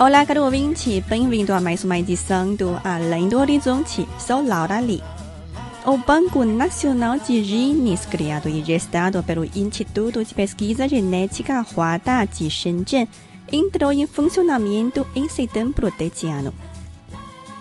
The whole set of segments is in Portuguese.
Olá, caro ouvinte, bem-vindo a mais uma edição do Além do Horizonte. Sou Laura Lee. O Banco Nacional de Genes, criado e gestado pelo Instituto de Pesquisa Genética Huada de Shenzhen, entrou em funcionamento em setembro deste ano.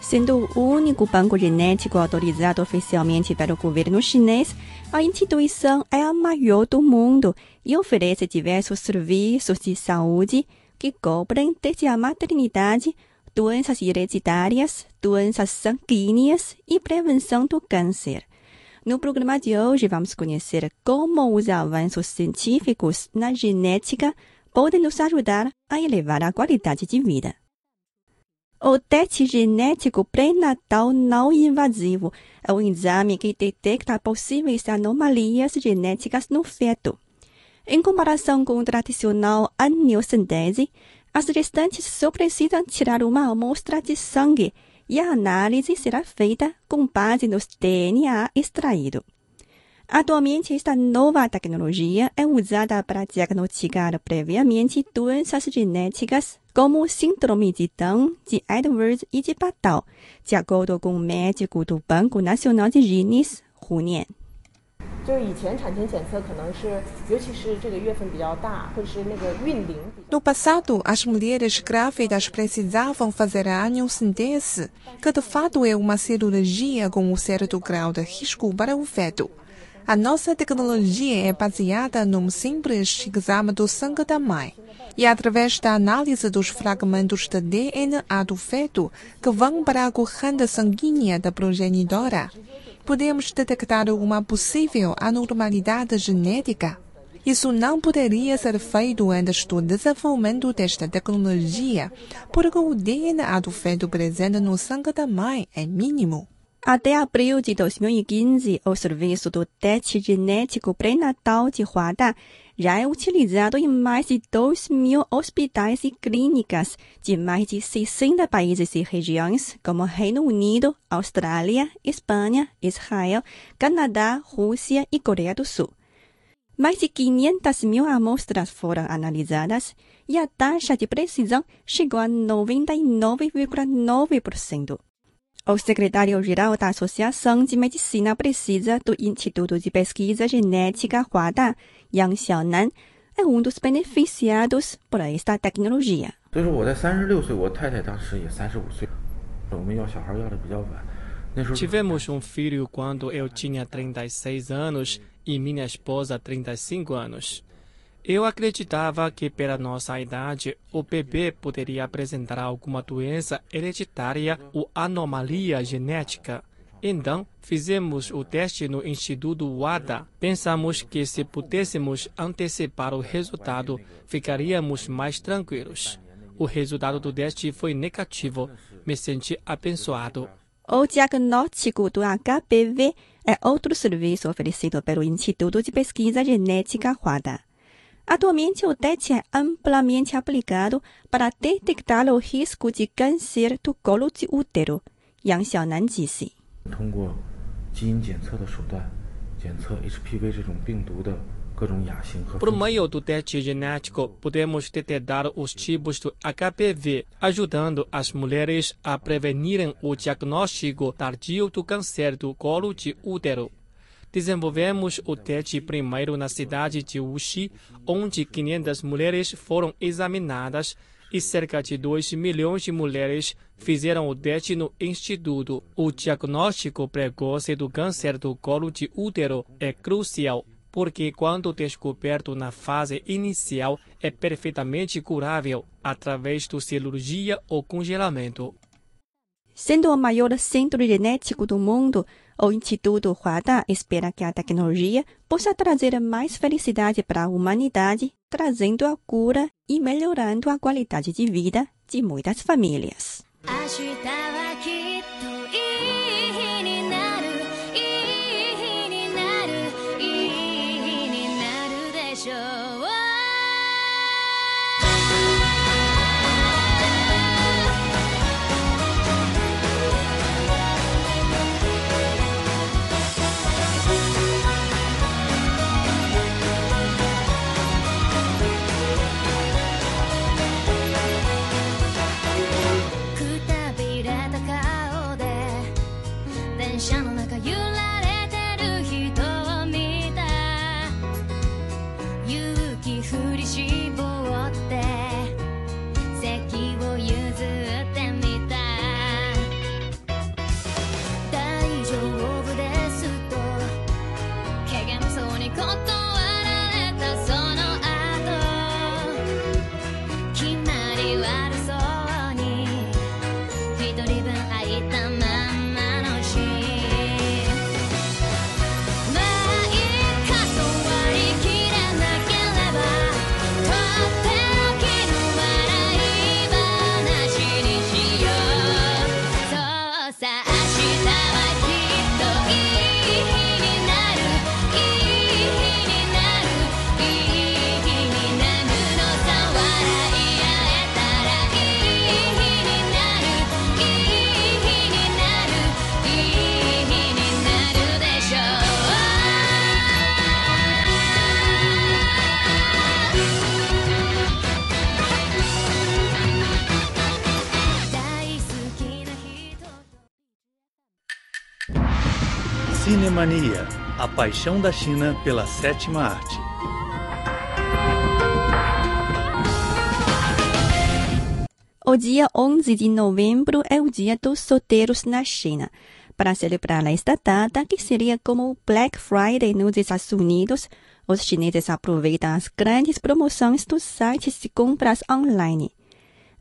Sendo o único banco genético autorizado oficialmente pelo governo chinês, a instituição é a maior do mundo e oferece diversos serviços de saúde que cobrem desde a maternidade, doenças hereditárias, doenças sanguíneas e prevenção do câncer. No programa de hoje, vamos conhecer como os avanços científicos na genética podem nos ajudar a elevar a qualidade de vida. O teste genético pré-natal não invasivo é um exame que detecta possíveis anomalias genéticas no feto. Em comparação com o tradicional amniocentese, as gestantes só precisam tirar uma amostra de sangue e a análise será feita com base no DNA extraído. Atualmente, esta nova tecnologia é usada para diagnosticar previamente doenças genéticas como o síndrome de Down, de Edwards e de Patal, de acordo com o médico do Banco Nacional de Genes, Hu Nian. No passado, as mulheres grávidas precisavam fazer a amniocentese, que de fato é uma cirurgia com um certo grau de risco para o feto. A nossa tecnologia é baseada num simples exame do sangue da mãe. E através da análise dos fragmentos de DNA do feto que vão para a corrente sanguínea da progenitora, podemos detectar uma possível anormalidade genética. Isso não poderia ser feito antes do desenvolvimento desta tecnologia, porque o DNA do feto presente no sangue da mãe é mínimo. Até abril de 2015, o serviço do teste genético pré-natal de Huada já é utilizado em mais de 2 mil hospitais e clínicas de mais de 60 países e regiões, como Reino Unido, Austrália, Espanha, Israel, Canadá, Rússia e Coreia do Sul. Mais de 500 mil amostras foram analisadas e a taxa de precisão chegou a 99,9%. O secretário-geral da Associação de Medicina Precisa do Instituto de Pesquisa Genética Huada, Yang Xiaonan, é um dos beneficiados por esta tecnologia. 所以说我在三十六岁，我太太当时也三十五岁，我们要小孩要的比较晚，那时候 Tivemos um filho quando eu tinha 36 anos e minha esposa 35 anos. Eu acreditava que, pela nossa idade, o bebê poderia apresentar alguma doença hereditária ou anomalia genética. Então, fizemos o teste no Instituto WADA. Pensamos que, se pudéssemos antecipar o resultado, ficaríamos mais tranquilos. O resultado do teste foi negativo. Me senti abençoado. O diagnóstico do HPV é outro serviço oferecido pelo Instituto de Pesquisa Genética Huada. Atualmente, o teste é amplamente aplicado para detectar o risco de câncer do colo de útero. Yang Xiaonan disse. 通过基因检测的手段检测 HPV 这种病毒的各种亚型和 Por 分子 meio do teste genético, podemos detectar os tipos do HPV, ajudando as mulheres a prevenirem o diagnóstico tardio do câncer do colo de útero. Desenvolvemos o teste primeiro na cidade de Wuxi, onde 500 mulheres foram examinadas e cerca de 2 milhões de mulheres fizeram o teste no instituto. O diagnóstico precoce do câncer do colo de útero é crucial, porque quando descoberto na fase inicial é perfeitamente curável através da cirurgia ou congelamento. Sendo o maior centro genético do mundo, o Instituto Huada espera que a tecnologia possa trazer mais felicidade para a humanidade, trazendo a cura e melhorando a qualidade de vida de muitas famílias. 明日はきっと Cinemania, a paixão da China pela sétima arte. O dia 11 de novembro é o dia dos solteiros na China. Para celebrar esta data, que seria como o Black Friday nos Estados Unidos, os chineses aproveitam as grandes promoções dos sites de compras online.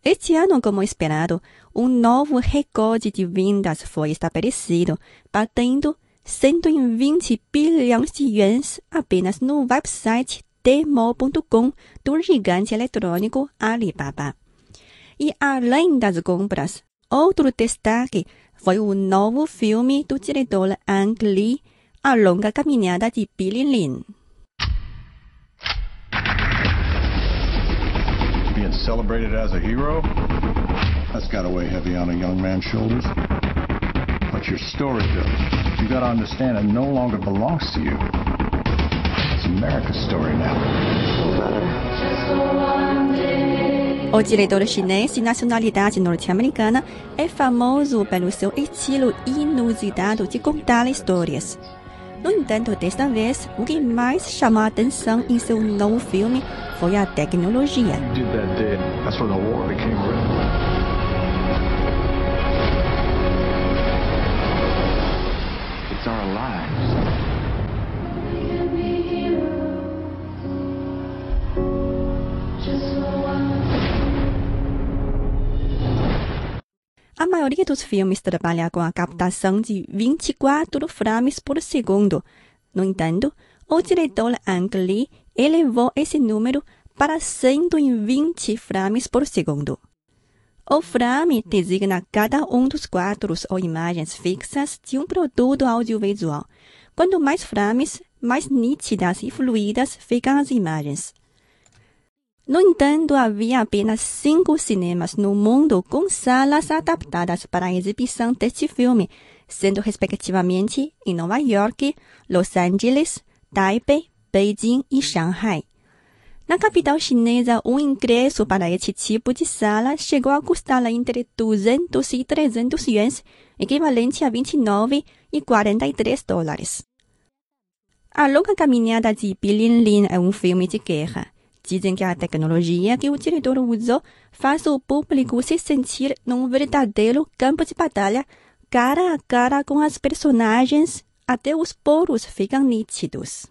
Este ano, como esperado, um novo recorde de vendas foi estabelecido, batendo 120 bilhões de yuans apenas no website Tmall.com do gigante eletrônico Alibaba. E além das compras, outro destaque foi o novo filme do diretor Ang Lee, A Longa Caminhada de Billy Lin. Being celebrated as a hero? That's gotta weigh heavy on a young man's shoulders. But your story does. You gotta understand it no longer belongs to you. It's America's story now. O diretor chinês de nacionalidade norte-americana é famoso pelo seu estilo inusitado de contar histórias. No entanto, desta vez, o que mais chamou a atenção em seu novo filme foi a tecnologia. A maioria dos filmes trabalha com a captação de 24 frames por segundo. No entanto, o diretor Ang Lee elevou esse número para 120 frames por segundo. O frame designa cada um dos quadros ou imagens fixas de um produto audiovisual. Quanto mais frames, mais nítidas e fluídas ficam as imagens. No entanto, havia apenas cinco cinemas no mundo com salas adaptadas para a exibição deste filme, sendo respectivamente em Nova York, Los Angeles, Taipei, Beijing e Shanghai. Na capital chinesa, um ingresso para este tipo de sala chegou a custar entre 200 e 300 yuans, equivalente a 29 e 43 dólares. A Longa Caminhada de Bilin Lin é um filme de guerra. Dizem que a tecnologia que o diretor usou faz o público se sentir num verdadeiro campo de batalha, cara a cara com as personagens, até os poros ficam nítidos.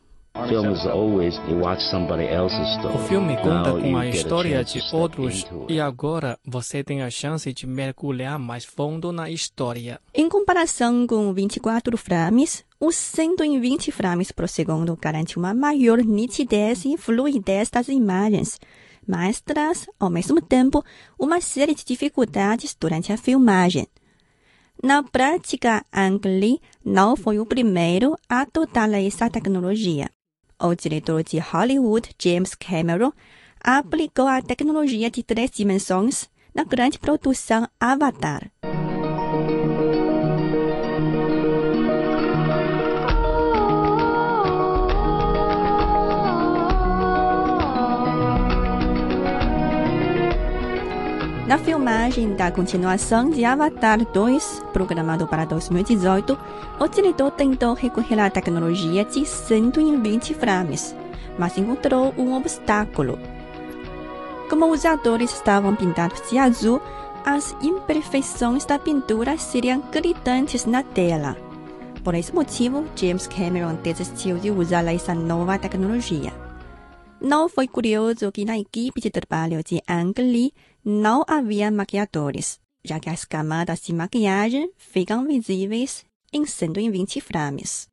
O filme conta com a história de outros e agora você tem a chance de mergulhar mais fundo na história. Em comparação com 24 frames, os 120 frames por segundo garante uma maior nitidez e fluidez das imagens, mas traz, ao mesmo tempo, uma série de dificuldades durante a filmagem. Na prática, Ang Lee não foi o primeiro a adotar essa tecnologia. O diretor de Hollywood, James Cameron, aplicou a tecnologia de três dimensões na grande produção Avatar. Na filmagem da continuação de Avatar 2, programado para 2018, o diretor tentou recorrer à tecnologia de 120 frames, mas encontrou um obstáculo. Como os atores estavam pintados de azul, as imperfeições da pintura seriam gritantes na tela. Por esse motivo, James Cameron desistiu de usar essa nova tecnologia. Não foi curioso que na equipe de trabalho de Ang Lee não havia maquiadores, já que as camadas de maquiagem ficam visíveis em 120 frames.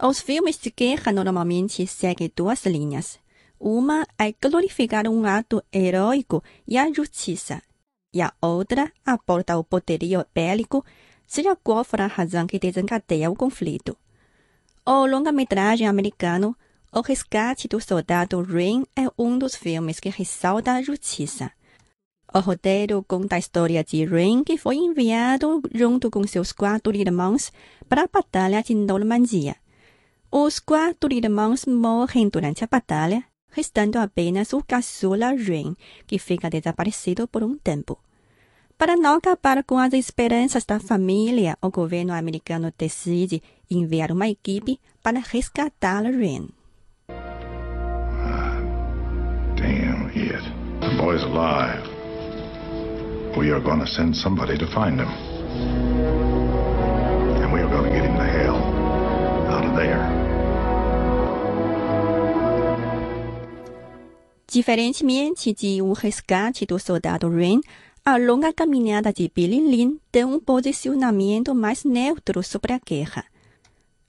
Os filmes de guerra normalmente seguem duas linhas. Uma é glorificar um ato heróico e a justiça, e a outra aporta o poderio bélico, seja qual for a razão que desencadeia o conflito. O longa-metragem americano O Resgate do Soldado Rain é um dos filmes que ressalta a justiça. O roteiro conta a história de Rain, que foi enviado junto com seus quatro irmãos para a Batalha de Normandia. Os quatro irmãos morrem durante a batalha, restando apenas o caçula Rain, que fica desaparecido por um tempo. Para não acabar com as esperanças da família, o governo americano decide enviar uma equipe para resgatar Rain. The boy's alive. We are going to send somebody to find him. And we are going to get him the hell out of there. Diferentemente de O Resgate do Soldado Rain, a longa caminhada de Billy Lin tem um posicionamento mais neutro sobre a guerra.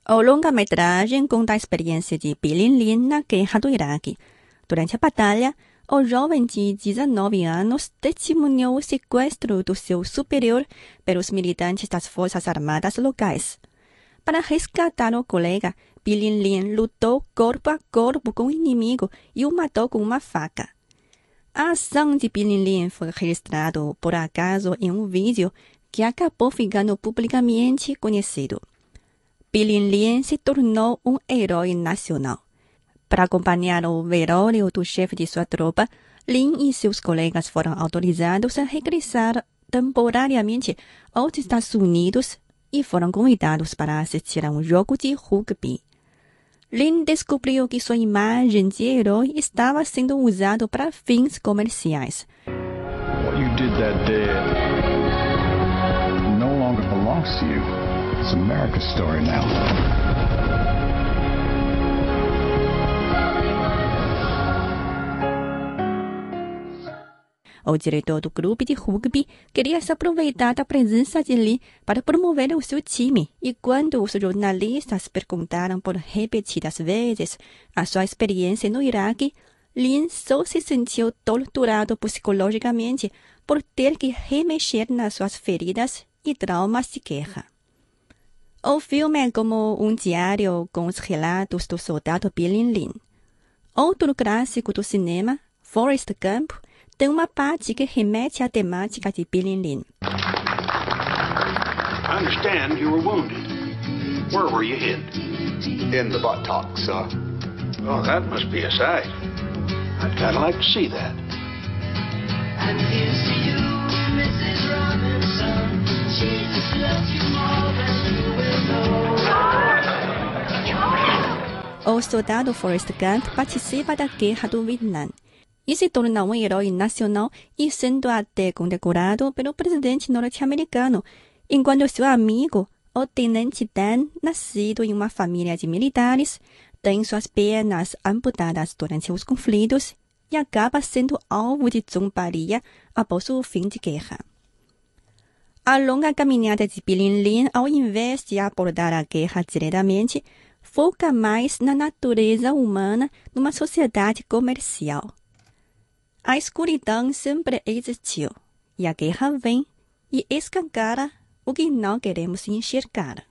O longa-metragem conta a experiência de Billy Lin na guerra do Iraque. Durante a batalha, o jovem de 19 anos testemunhou o sequestro do seu superior pelos militantes das Forças Armadas locais. Para resgatar o colega, Billy Lin lutou corpo a corpo com o inimigo e o matou com uma faca. A ação de Billy Lin foi registrada por acaso em um vídeo que acabou ficando publicamente conhecido. Billy Lin se tornou um herói nacional. Para acompanhar o velório do chefe de sua tropa, Lin e seus colegas foram autorizados a regressar temporariamente aos Estados Unidos e foram convidados para assistir a um jogo de rugby. Lin descobriu que sua imagem de herói estava sendo usada para fins comerciais. What you did that day no longer belongs to you. It's America's story now. O diretor do clube de rugby queria se aproveitar da presença de Lin para promover o seu time. E quando os jornalistas perguntaram por repetidas vezes a sua experiência no Iraque, Lin só se sentiu torturado psicologicamente por ter que remexer nas suas feridas e traumas de guerra. O filme é como um diário com os relatos do soldado Billy Lin. Outro clássico do cinema, Forrest Gump, uma parte que remete à temática de Billy Lin. I understand you were wounded. Where were you hit? In the buttocks, sir. Oh, that must be a sight. I'd kind of like to see that. And here's to you, Mrs. Robinson. Jesus loves you more than you will know. O soldado Forrest Gump participa da Guerra do Vietnã e se torna um herói nacional e sendo até condecorado pelo presidente norte-americano, enquanto seu amigo, o tenente Dan, nascido em uma família de militares, tem suas pernas amputadas durante os conflitos e acaba sendo alvo de zombaria após o fim de guerra. A longa caminhada de Billy Lin, ao invés de abordar a guerra diretamente, foca mais na natureza humana numa sociedade comercial. A escuridão sempre existiu, e a guerra vem e escancara o que não queremos enxergar.